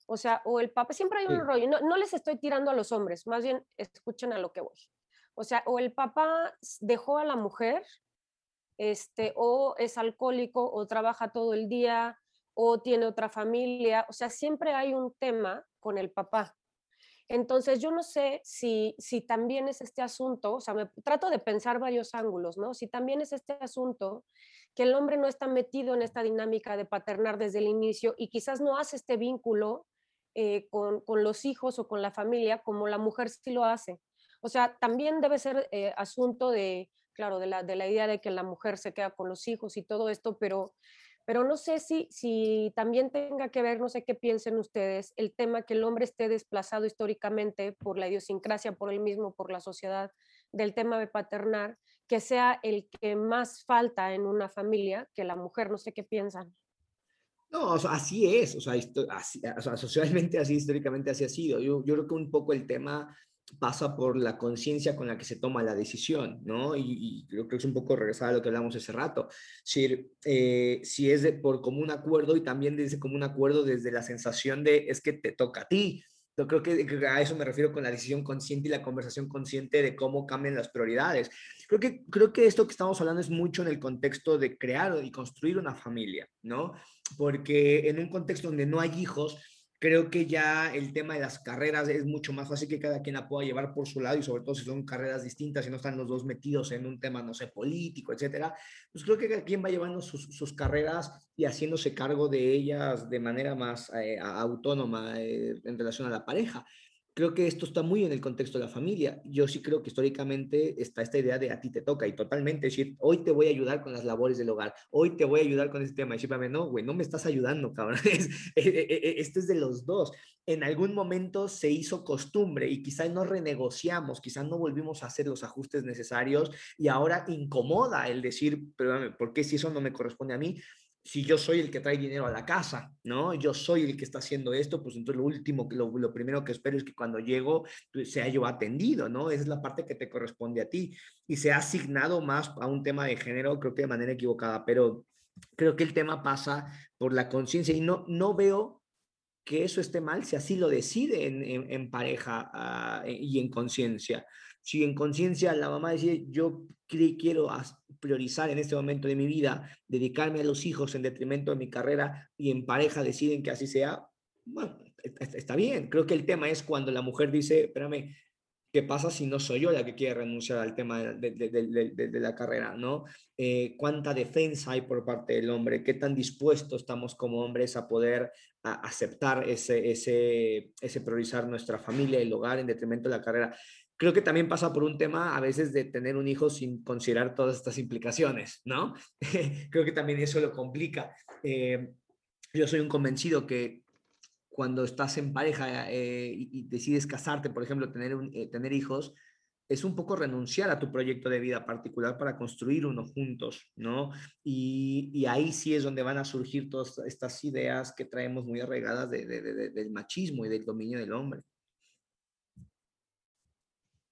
O sea, o el papá, siempre hay un rollo, no, no les estoy tirando a los hombres, más bien escuchen a lo que voy. O sea, o el papá dejó a la mujer, este, o es alcohólico, o trabaja todo el día, o tiene otra familia, o sea, siempre hay un tema con el papá. Entonces, yo no sé si, si también es este asunto, o sea, me trato de pensar varios ángulos, ¿no? Si también es este asunto que el hombre no está metido en esta dinámica de paternar desde el inicio y quizás no hace este vínculo eh, con, con, los hijos o con la familia como la mujer sí lo hace. O sea, también debe ser eh, asunto de, claro, de la, de la idea de que la mujer se queda con los hijos y todo esto, pero pero no sé si, si también tenga que ver, no sé qué piensen ustedes, el tema que el hombre esté desplazado históricamente por la idiosincrasia, por él mismo, por la sociedad, del tema de paternar, que sea el que más falta en una familia que la mujer, no sé qué piensan. No, así es, o sea, o sea, socialmente así, históricamente así ha sido. Yo, yo creo que un poco el tema pasa por la conciencia con la que se toma la decisión, ¿no? Y, creo que es un poco regresar a lo que hablamos hace rato. Si, eh, si es por común acuerdo y también desde común acuerdo desde la sensación de es que te toca a ti. Yo creo que, a eso me refiero con la decisión consciente y la conversación consciente de cómo cambian las prioridades. Creo que, creo que esto que estamos hablando es mucho en el contexto de crear y construir una familia, ¿no? Porque en un contexto donde no hay hijos, creo que ya el tema de las carreras es mucho más fácil que cada quien la pueda llevar por su lado y sobre todo si son carreras distintas y no están los dos metidos en un tema, no sé, político, etcétera, pues creo que cada quien va llevando sus, sus carreras y haciéndose cargo de ellas de manera más eh, autónoma eh, en relación a la pareja creo que esto está muy en el contexto de la familia. Yo sí creo que históricamente está esta idea de a ti te toca y totalmente decir, hoy te voy a ayudar con las labores del hogar, hoy te voy a ayudar con este tema. Y no, güey, no me estás ayudando, cabrón. E, e, e, esto es de los dos. En algún momento se hizo costumbre y quizás no renegociamos, quizás no volvimos a hacer los ajustes necesarios y ahora incomoda el decir, pero ¿por qué si eso no me corresponde a mí? Si yo soy el que trae dinero a la casa, ¿no? Yo soy el que está haciendo esto, pues entonces lo último, lo, lo primero que espero es que cuando llego pues, sea yo atendido, ¿no? Esa es la parte que te corresponde a ti. Y se ha asignado más a un tema de género, creo que de manera equivocada, pero creo que el tema pasa por la conciencia y no, no veo que eso esté mal si así lo decide en, en, pareja ah, y en conciencia si en conciencia la mamá dice, yo quiero priorizar en este momento de mi vida, dedicarme a los hijos en detrimento de mi carrera y en pareja deciden que así sea, bueno, está bien. Creo que el tema es cuando la mujer dice, espérame, ¿qué pasa si no soy yo la que quiere renunciar al tema de, de, la carrera? ¿no? Eh, ¿Cuánta defensa hay por parte del hombre? ¿Qué tan dispuestos estamos como hombres a poder aceptar ese, ese, ese priorizar nuestra familia, el hogar en detrimento de la carrera? Creo que también pasa por un tema a veces de tener un hijo sin considerar todas estas implicaciones, ¿no? <laughs> creo que también eso lo complica. Eh, yo soy un convencido que cuando estás en pareja eh, y, decides casarte, por ejemplo, tener, eh, tener hijos, es un poco renunciar a tu proyecto de vida particular para construir uno juntos, ¿no? Y, ahí sí es donde van a surgir todas estas ideas que traemos muy arraigadas del machismo y del dominio del hombre.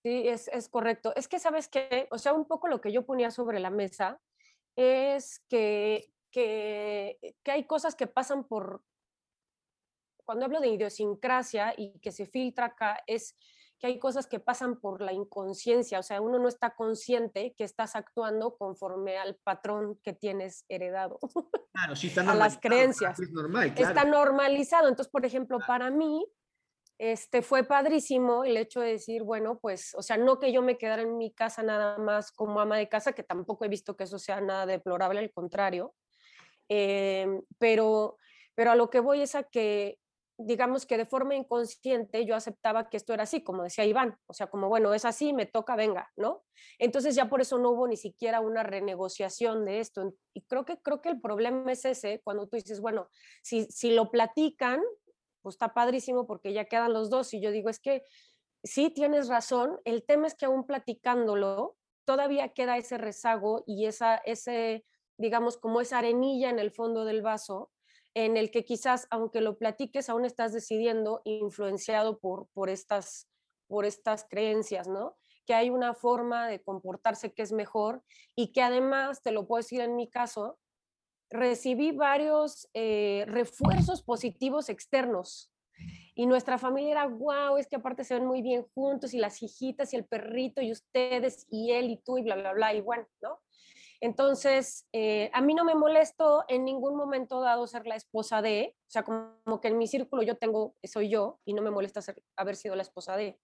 Sí, es, es, correcto. Es que, ¿sabes qué? O sea, un poco lo que yo ponía sobre la mesa es que, que, que hay cosas que pasan por, cuando hablo de idiosincrasia y que se filtra acá, es que hay cosas que pasan por la inconsciencia, o sea, uno no está consciente que estás actuando conforme al patrón que tienes heredado. Claro, sí <laughs> está a las creencias. Está normalizado. Entonces, por ejemplo, para mí, este, fue padrísimo el hecho de decir, bueno, pues, o sea, no que yo me quedara en mi casa nada más como ama de casa, que tampoco he visto que eso sea nada deplorable, al contrario, em, pero, pero a lo que voy es a que digamos que de forma inconsciente yo aceptaba que esto era así, como decía Iván, o sea, como bueno, es así, me toca, venga, ¿no? Entonces ya por eso no hubo ni siquiera una renegociación de esto. Y creo que, creo que el problema es ese, cuando tú dices, bueno, si, si lo platican, pues está padrísimo porque ya quedan los dos. Y yo digo, es que sí tienes razón, el tema es que aún platicándolo, todavía queda ese rezago y esa, ese, digamos, como esa arenilla en el fondo del vaso en el que quizás, aunque lo platiques, aún estás decidiendo influenciado por, por, estas, por estas creencias, ¿no? Que hay una forma de comportarse que es mejor y que además, te lo puedo decir en mi caso, recibí varios eh, refuerzos positivos externos. Y nuestra familia era, wow, es que aparte se ven muy bien juntos y las hijitas y el perrito y ustedes y él y tú y bla, bla, bla. Y bueno, ¿no? Entonces, eh, a mí no me molesto en ningún momento dado ser la esposa de, o sea, como, que en mi círculo yo tengo, soy yo y no me molesta ser, haber sido la esposa de.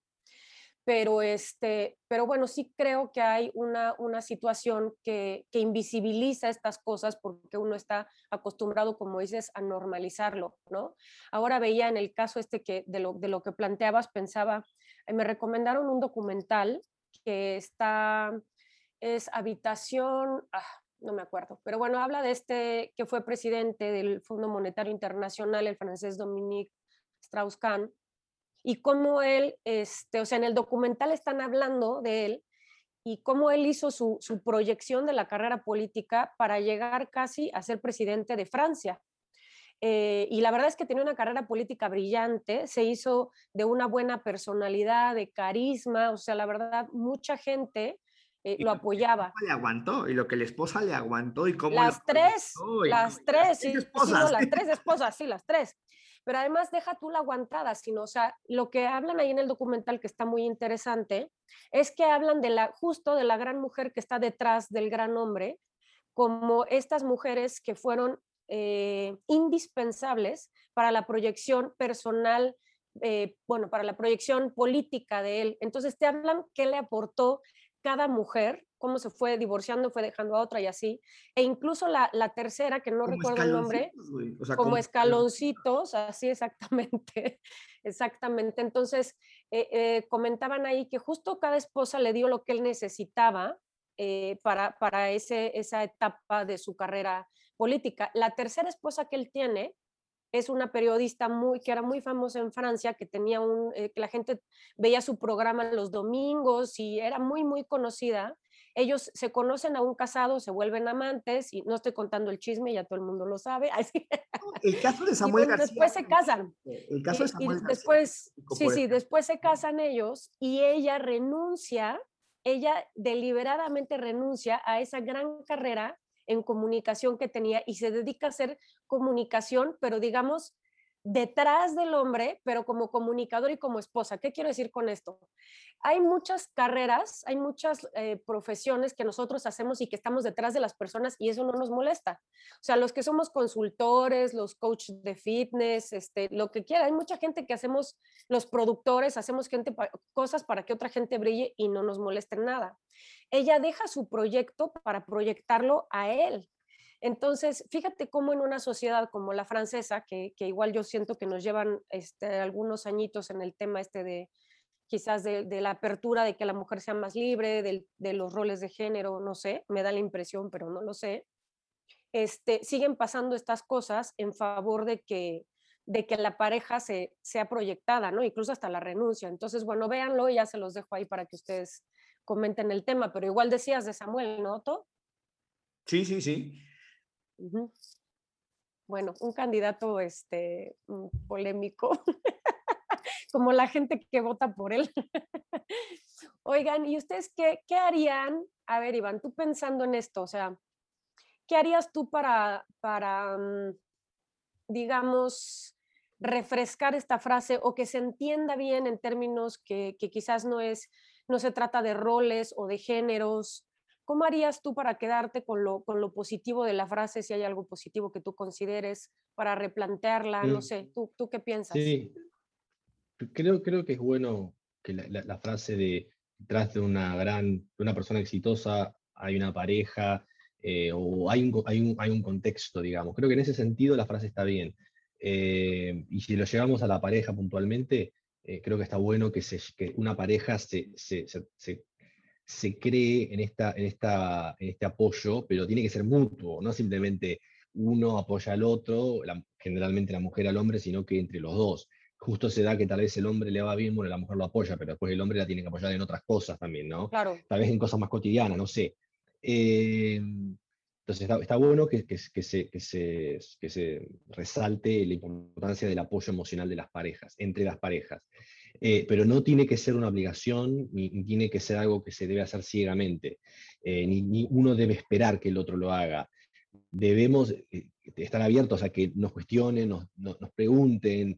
Pero, este, pero bueno, sí creo que hay una, una situación que, que invisibiliza estas cosas porque uno está acostumbrado, como dices, a normalizarlo, ¿no? Ahora veía en el caso este que de lo, de lo que planteabas, pensaba, eh, me recomendaron un documental que está es habitación, ah, no me acuerdo, pero bueno, habla de este que fue presidente del Fondo Monetario Internacional, el francés Dominique Strauss-Kahn, y cómo él, este, o sea, en el documental están hablando de él y cómo él hizo su, su proyección de la carrera política para llegar casi a ser presidente de Francia. Eh, y la verdad es que tenía una carrera política brillante, se hizo de una buena personalidad, de carisma, o sea, la verdad, mucha gente eh, lo apoyaba. Le aguantó y lo que la esposa le aguantó y cómo. Las tres, las tres, sí, esposas. las <laughs> tres esposas, sí, las tres. Pero además deja tú la aguantada, sino, o sea, lo que hablan ahí en el documental que está muy interesante es que hablan de la, justo de la gran mujer que está detrás del gran hombre, como estas mujeres que fueron eh, indispensables para la proyección personal, eh, bueno, para la proyección política de él. Entonces te hablan qué le aportó cada mujer, cómo se fue divorciando, fue dejando a otra y así. E incluso la, tercera, que no recuerdo el nombre, como, escaloncitos, así exactamente, <laughs> exactamente. Entonces, eh, eh, comentaban ahí que justo cada esposa le dio lo que él necesitaba eh, para, para ese, esa etapa de su carrera política. La tercera esposa que él tiene es una periodista muy, que era muy famosa en Francia, que tenía un, eh, que la gente veía su programa los domingos y era muy, muy conocida. Ellos se conocen a un casado, se vuelven amantes y no estoy contando el chisme, ya todo el mundo lo sabe. <laughs> El caso de Samuel García. Después se casan. El caso de Samuel y, después, sí, sí, después se casan ellos y ella renuncia, ella deliberadamente renuncia a esa gran carrera en comunicación que tenía y se dedica a hacer comunicación, pero digamos, detrás del hombre, pero como comunicador y como esposa. ¿Qué quiero decir con esto? Hay muchas carreras, hay muchas eh, profesiones que nosotros hacemos y que estamos detrás de las personas y eso no nos molesta. O sea, los que somos consultores, los coaches de fitness, este, lo que quiera, hay mucha gente que hacemos, los productores, hacemos gente cosas para que otra gente brille y no nos moleste nada. Ella deja su proyecto para proyectarlo a él, entonces, fíjate cómo en una sociedad como la francesa, que, igual yo siento que nos llevan este, algunos añitos en el tema este de quizás de, la apertura de que la mujer sea más libre, de, los roles de género, no sé, me da la impresión, pero no lo sé, este, siguen pasando estas cosas en favor de que, de que la pareja se, sea proyectada, ¿no? Incluso hasta la renuncia. Entonces, bueno, véanlo y ya se los dejo ahí para que ustedes comenten el tema, pero igual decías de Samuel, ¿no, Otto? Sí, sí, sí. Bueno, un candidato este, mm, polémico, <laughs> como la gente que vota por él. Oigan, ¿y ustedes qué, qué harían? A ver, Iván, tú pensando en esto, o sea, ¿qué harías tú para, para mm, digamos, refrescar esta frase o que se entienda bien en términos que, quizás no es, no se trata de roles o de géneros. ¿Cómo harías tú para quedarte con lo, con lo positivo de la frase, si hay algo positivo que tú consideres, para replantearla? No mm. sé, ¿tú, tú qué piensas? Sí, creo, creo que es bueno que la, frase de detrás de una gran, una persona exitosa hay una pareja eh, o hay un, hay, un, hay un contexto, digamos. Creo que en ese sentido la frase está bien. Eh, y si lo llevamos a la pareja puntualmente, eh, creo que está bueno que, se, que una pareja se, se, se, se, cree en, esta, en, esta, en este apoyo, pero tiene que ser mutuo, no simplemente uno apoya al otro, generalmente la mujer al hombre, sino que entre los dos. Justo se da que tal vez el hombre le va bien, bueno, la mujer lo apoya, pero después el hombre la tiene que apoyar en otras cosas también, ¿no? Claro. Tal vez en cosas más cotidianas, no sé. Eh, entonces está, bueno que, que, se, que, se, que, se, resalte la importancia del apoyo emocional de las parejas, entre las parejas. Eh, pero no tiene que ser una obligación, ni, tiene que ser algo que se debe hacer ciegamente, eh, ni, uno debe esperar que el otro lo haga. Debemos eh, estar abiertos a que nos cuestionen, nos, nos, nos pregunten,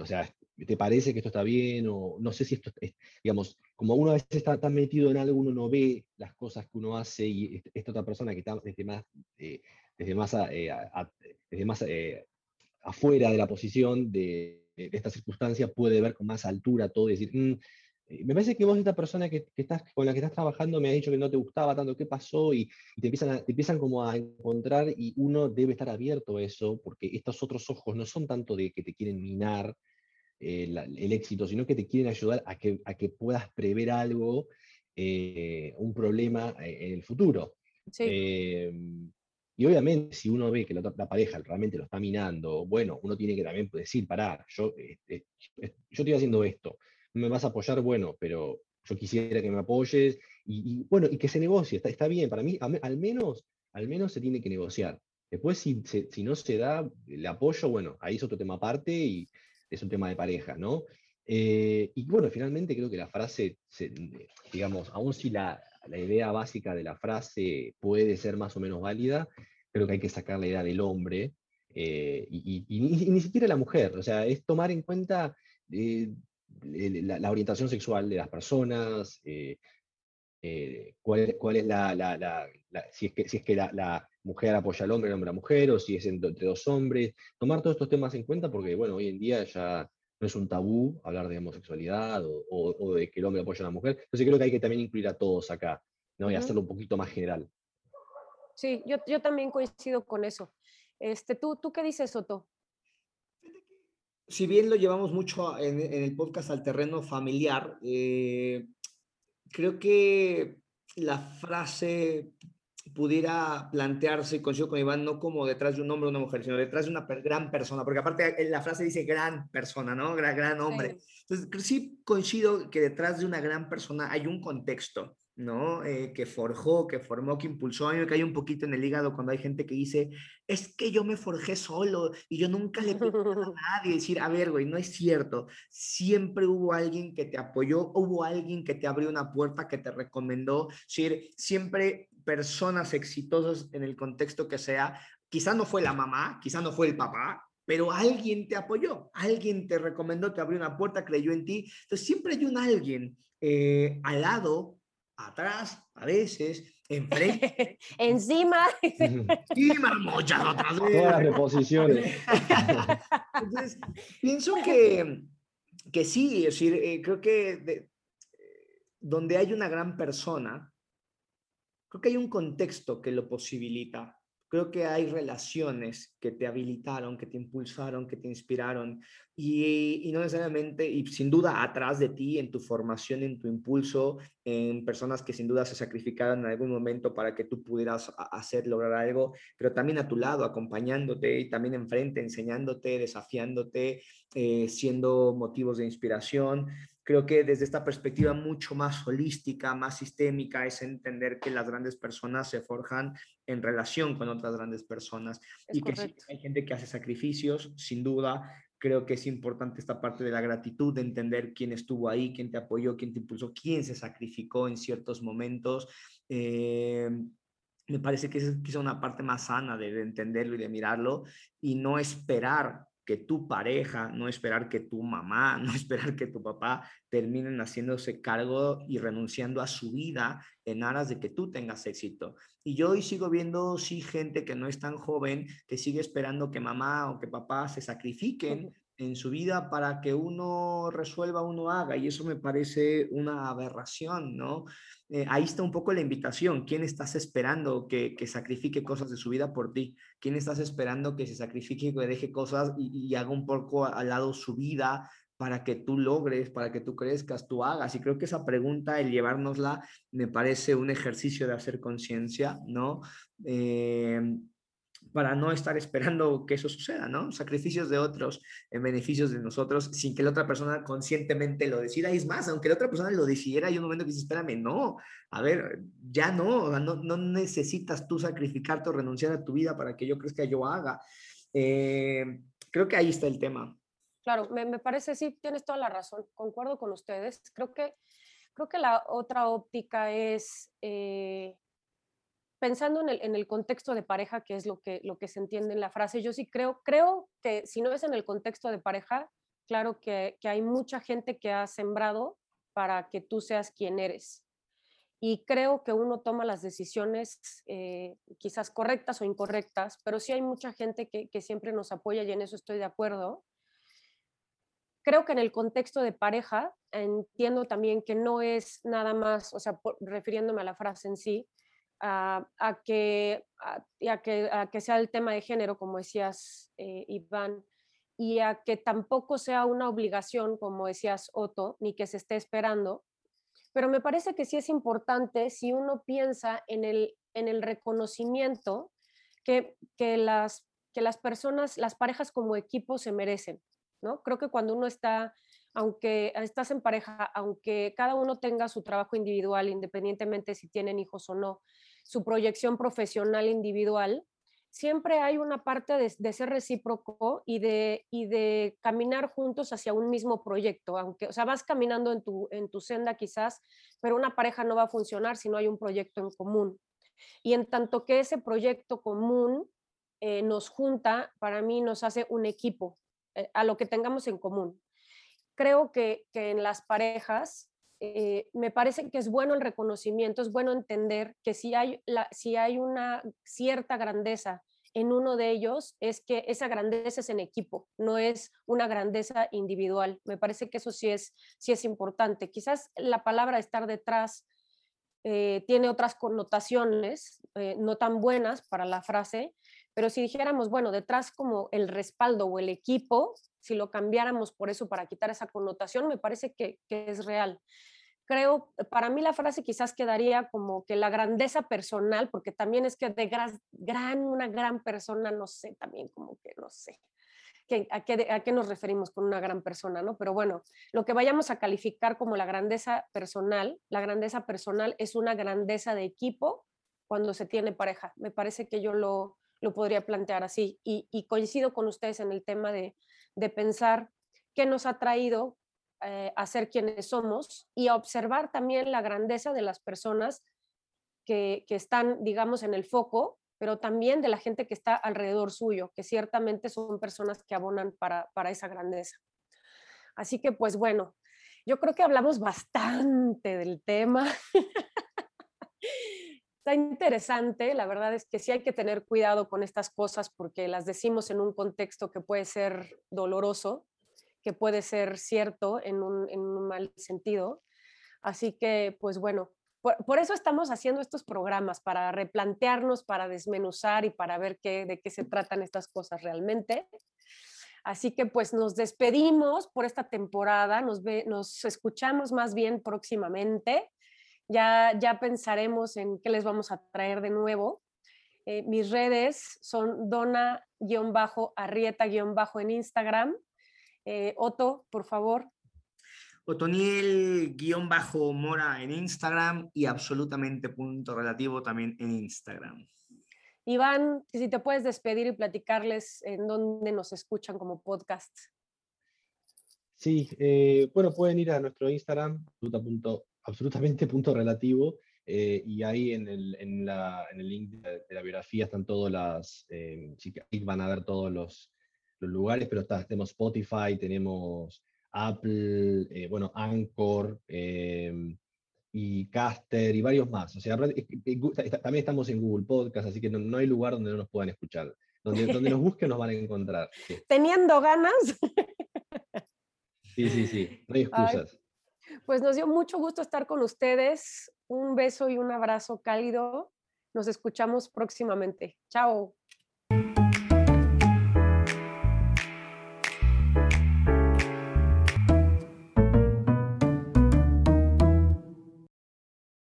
o sea, ¿te parece que esto está bien? O no sé si esto, es, digamos, como uno a veces está tan metido en algo, uno no ve las cosas que uno hace y esta otra persona que está desde más, eh, desde más, eh, desde más eh, afuera de la posición de, esta circunstancia puede ver con más altura todo y decir, mm, me parece que vos esta persona que, estás, con la que estás trabajando me ha dicho que no te gustaba tanto, ¿qué pasó? Y, te, empiezan te empiezan como a encontrar y uno debe estar abierto a eso, porque estos otros ojos no son tanto de que te quieren minar, eh, el éxito, sino que te quieren ayudar a que, a que puedas prever algo, eh, un problema eh, en el futuro. Y obviamente, si uno ve que la, pareja realmente lo está minando, bueno, uno tiene que también decir, pará, yo, yo estoy haciendo esto, me vas a apoyar, bueno, pero yo quisiera que me apoyes, y, bueno, y que se negocie, está, está bien, para mí, al menos, al menos se tiene que negociar. Después, si, si, no se da el apoyo, bueno, ahí es otro tema aparte y, es un tema de pareja, ¿no? Eh, y bueno, finalmente creo que la frase, digamos, aun si la, la, idea básica de la frase puede ser más o menos válida, creo que hay que sacar la idea del hombre eh, y, ni, siquiera la mujer, o sea, es tomar en cuenta eh, la, orientación sexual de las personas, cuál, es, cuál es la, la, si es que, si es que la, mujer apoya al hombre, el hombre a la mujer, o si es entre, dos hombres, tomar todos estos temas en cuenta porque, bueno, hoy en día ya es un tabú hablar de homosexualidad o, de que el hombre apoya a la mujer. Entonces creo que hay que también incluir a todos acá, ¿no? Y hacerlo un poquito más general. Sí, yo, yo también coincido con eso. Este, ¿tú, ¿Tú qué dices, Soto? Si bien lo llevamos mucho en, el podcast al terreno familiar, eh, creo que la frase pudiera plantearse, coincido con Iván, no como detrás de un hombre o una mujer, sino detrás de una gran persona, porque aparte la frase dice gran persona, ¿no? Gran, gran hombre. Entonces, sí coincido que detrás de una gran persona hay un contexto, ¿no? Eh, que forjó, que formó, que impulsó. A mí me cae un poquito en el hígado cuando hay gente que dice, es que yo me forjé solo y yo nunca le pedí <laughs> a nadie. Decir, a ver, güey, no es cierto. Siempre hubo alguien que te apoyó, hubo alguien que te abrió una puerta, que te recomendó. Siempre personas exitosas en el contexto que sea. Quizá no fue la mamá, quizá no fue el papá, pero alguien te apoyó, alguien te recomendó, te abrió una puerta, creyó en ti. Entonces siempre hay un alguien eh, al lado atrás, a veces, enfrente. <laughs> Encima. Encima, muchas otras veces. Todas las reposiciones. <laughs> Entonces, pienso que, que sí, es decir, eh, creo que donde hay una gran persona, creo que hay un contexto que lo posibilita. Creo que hay relaciones que te habilitaron, que te impulsaron, que te inspiraron y, no necesariamente, y sin duda atrás de ti, en tu formación, en tu impulso, en personas que sin duda se sacrificaron en algún momento para que tú pudieras hacer, lograr algo, pero también a tu lado, acompañándote y también enfrente, enseñándote, desafiándote, eh, siendo motivos de inspiración. Creo que desde esta perspectiva mucho más holística, más sistémica, es entender que las grandes personas se forjan en relación con otras grandes personas y que hay gente que hace sacrificios, sin duda. Creo que es importante esta parte de la gratitud, de entender quién estuvo ahí, quién te apoyó, quién te impulsó, quién se sacrificó en ciertos momentos. Eh, me parece que es quizá una parte más sana de entenderlo y de mirarlo y no esperar que tu pareja, no esperar que tu mamá, <laughs> no esperar que tu papá terminen haciéndose cargo y renunciando a su vida en aras de que tú tengas éxito. Y yo hoy sigo viendo, sí, gente que no es tan joven, que sigue esperando que mamá o que papá se sacrifiquen en su vida para que uno resuelva, uno haga, y eso me parece una aberración, ¿no? Eh, ahí está un poco la invitación. ¿Quién estás esperando que, que, sacrifique cosas de su vida por ti? ¿Quién estás esperando que se sacrifique, que deje cosas y, haga un poco al lado su vida para que tú logres, para que tú crezcas, tú hagas? Y creo que esa pregunta, el llevárnosla, me parece un ejercicio de hacer conciencia, ¿no? Eh, para no estar esperando que eso suceda, ¿no? Sacrificios de otros en beneficios de nosotros sin que la otra persona conscientemente lo decida. Y es más, aunque la otra persona lo decidiera, hay un momento que dice, espérame, no, a ver, ya no, no, no necesitas tú sacrificarte o renunciar a tu vida para que yo crezca, yo haga. Eh, creo que ahí está el tema. Claro, me, parece, sí, tienes toda la razón, concuerdo con ustedes. Creo que, creo que la otra óptica es... Eh, pensando en el, en el, contexto de pareja, que es lo que, lo que se entiende en la frase, yo sí creo, creo que si no es en el contexto de pareja, claro que, que hay mucha gente que ha sembrado para que tú seas quien eres. Y creo que uno toma las decisiones eh, quizás correctas o incorrectas, pero sí hay mucha gente que, que siempre nos apoya y en eso estoy de acuerdo. Creo que en el contexto de pareja entiendo también que no es nada más, o sea, refiriéndome a la frase en sí, a, que, a, que, sea el tema de género, como decías, eh, Iván, y a que tampoco sea una obligación, como decías, Otto, ni que se esté esperando. Pero me parece que sí es importante si uno piensa en el, en el reconocimiento que, que, las, que las personas, las parejas como equipo se merecen. ¿no? Creo que cuando uno está aunque estás en pareja, aunque cada uno tenga su trabajo individual, independientemente si tienen hijos o no, su proyección profesional individual, siempre hay una parte de, ser recíproco y de, y de caminar juntos hacia un mismo proyecto, aunque, o sea, vas caminando en tu, en tu senda quizás, pero una pareja no va a funcionar si no hay un proyecto en común. Y en tanto que ese proyecto común eh, nos junta, para mí nos hace un equipo, eh, a lo que tengamos en común. Creo que, que en las parejas eh, me parece que es bueno el reconocimiento, es bueno entender que si hay, si hay una cierta grandeza en uno de ellos, es que esa grandeza es en equipo, no es una grandeza individual. Me parece que eso sí es, sí es importante. Quizás la palabra estar detrás eh, tiene otras connotaciones eh, no tan buenas para la frase, pero si dijéramos, bueno, detrás como el respaldo o el equipo, si lo cambiáramos por eso para quitar esa connotación, me parece que, es real. Creo, para mí la frase quizás quedaría como que la grandeza personal, porque también es que de gran, gran una gran persona, no sé, también como que no sé. a, qué, ¿A qué nos referimos con una gran persona? ¿no? Pero bueno, lo que vayamos a calificar como la grandeza personal, la grandeza personal es una grandeza de equipo cuando se tiene pareja. Me parece que yo lo, lo podría plantear así. Y, coincido con ustedes en el tema de, pensar qué nos ha traído eh, a ser quienes somos y a observar también la grandeza de las personas que, están, digamos, en el foco, pero también de la gente que está alrededor suyo, que ciertamente son personas que abonan para, para esa grandeza. Así que, pues bueno, yo creo que hablamos bastante del tema. <laughs> interesante, la verdad es que sí hay que tener cuidado con estas cosas porque las decimos en un contexto que puede ser doloroso, que puede ser cierto en un, mal sentido. Así que, pues bueno, por, eso estamos haciendo estos programas, para replantearnos, para desmenuzar y para ver qué, de qué se tratan estas cosas realmente. Así que pues nos despedimos por esta temporada, nos, nos escuchamos más bien próximamente. Ya, ya pensaremos en qué les vamos a traer de nuevo. Eh, mis redes son dona-arrieta- en Instagram. Eh, Otto, por favor. Otoniel-mora en Instagram y absolutamente punto relativo también en Instagram. Iván, si te puedes despedir y platicarles en dónde nos escuchan como podcast. Sí, eh, bueno, pueden ir a nuestro Instagram, absolutamente punto relativo. Eh, y ahí en el, en, la, en el link de, la biografía están todas las, eh, van a ver todos los, los lugares, pero está, tenemos Spotify, tenemos Apple, eh, bueno, Anchor em, y Caster y varios más. O sea, también estamos en Google Podcast, así que no, hay lugar donde no nos puedan escuchar. Donde, <laughs> donde nos busquen nos van a encontrar. Teniendo ganas. Sí, sí, sí, no hay excusas. Pues nos dio mucho gusto estar con ustedes. Un beso y un abrazo cálido. Nos escuchamos próximamente. Chao.